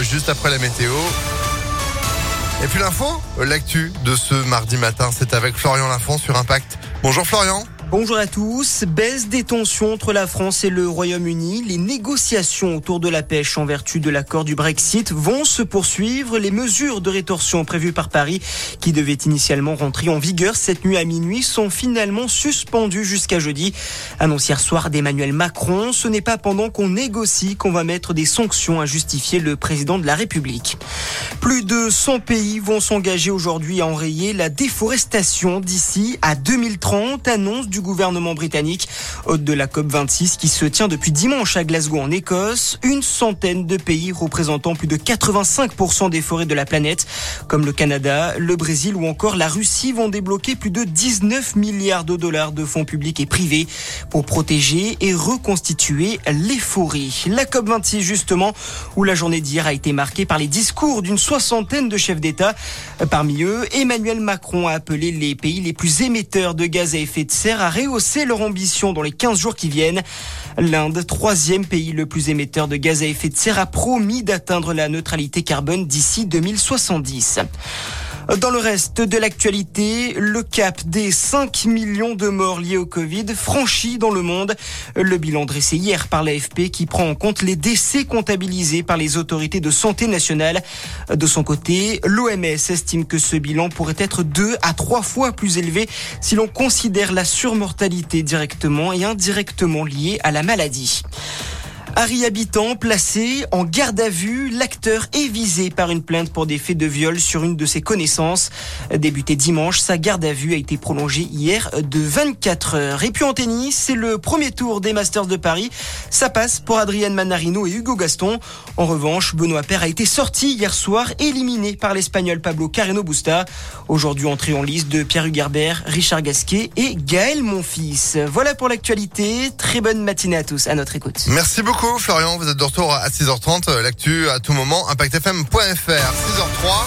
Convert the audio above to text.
juste après la météo. Et puis l'info, l'actu de ce mardi matin, c'est avec Florian Lafont sur Impact. Bonjour Florian. Bonjour à tous. Baisse des tensions entre la France et le Royaume-Uni. Les négociations autour de la pêche en vertu de l'accord du Brexit vont se poursuivre. Les mesures de rétorsion prévues par Paris, qui devaient initialement rentrer en vigueur cette nuit à minuit, sont finalement suspendues jusqu'à jeudi. Annonce hier soir d'Emmanuel Macron. Ce n'est pas pendant qu'on négocie qu'on va mettre des sanctions à justifier le président de la République. Plus de 100 pays vont s'engager aujourd'hui à enrayer la déforestation d'ici à 2030, annonce du gouvernement britannique. Hôte de la COP26 qui se tient depuis dimanche à Glasgow en Écosse, une centaine de pays représentant plus de 85% des forêts de la planète, comme le Canada, le Brésil ou encore la Russie vont débloquer plus de 19 milliards de dollars de fonds publics et privés pour protéger et reconstituer les forêts. La COP26 justement, où la journée d'hier a été marquée par les discours d'une soixantaine de chefs d'État. Parmi eux, Emmanuel Macron a appelé les pays les plus émetteurs de gaz à effet de serre à rehausser leur ambition dans les 15 jours qui viennent. L'Inde, troisième pays le plus émetteur de gaz à effet de serre, a promis d'atteindre la neutralité carbone d'ici 2070. Dans le reste de l'actualité, le cap des 5 millions de morts liés au Covid franchi dans le monde. Le bilan dressé hier par l'AFP qui prend en compte les décès comptabilisés par les autorités de santé nationale. De son côté, l'OMS estime que ce bilan pourrait être deux à trois fois plus élevé si l'on considère la surmortalité directement et indirectement liée à la maladie. Harry Habitant, placé en garde à vue, l'acteur est visé par une plainte pour des faits de viol sur une de ses connaissances. Débuté dimanche, sa garde à vue a été prolongée hier de 24 heures. Et puis en tennis, c'est le premier tour des Masters de Paris. Ça passe pour Adrienne Manarino et Hugo Gaston. En revanche, Benoît Paire a été sorti hier soir, éliminé par l'Espagnol Pablo Carreno Busta. Aujourd'hui entré en liste de Pierre Hugerbert, Richard Gasquet et Gaël Monfils. Voilà pour l'actualité. Très bonne matinée à tous. À notre écoute. Merci Florian, vous êtes de retour à 6h30. L'actu à tout moment, impactfm.fr. 6h03.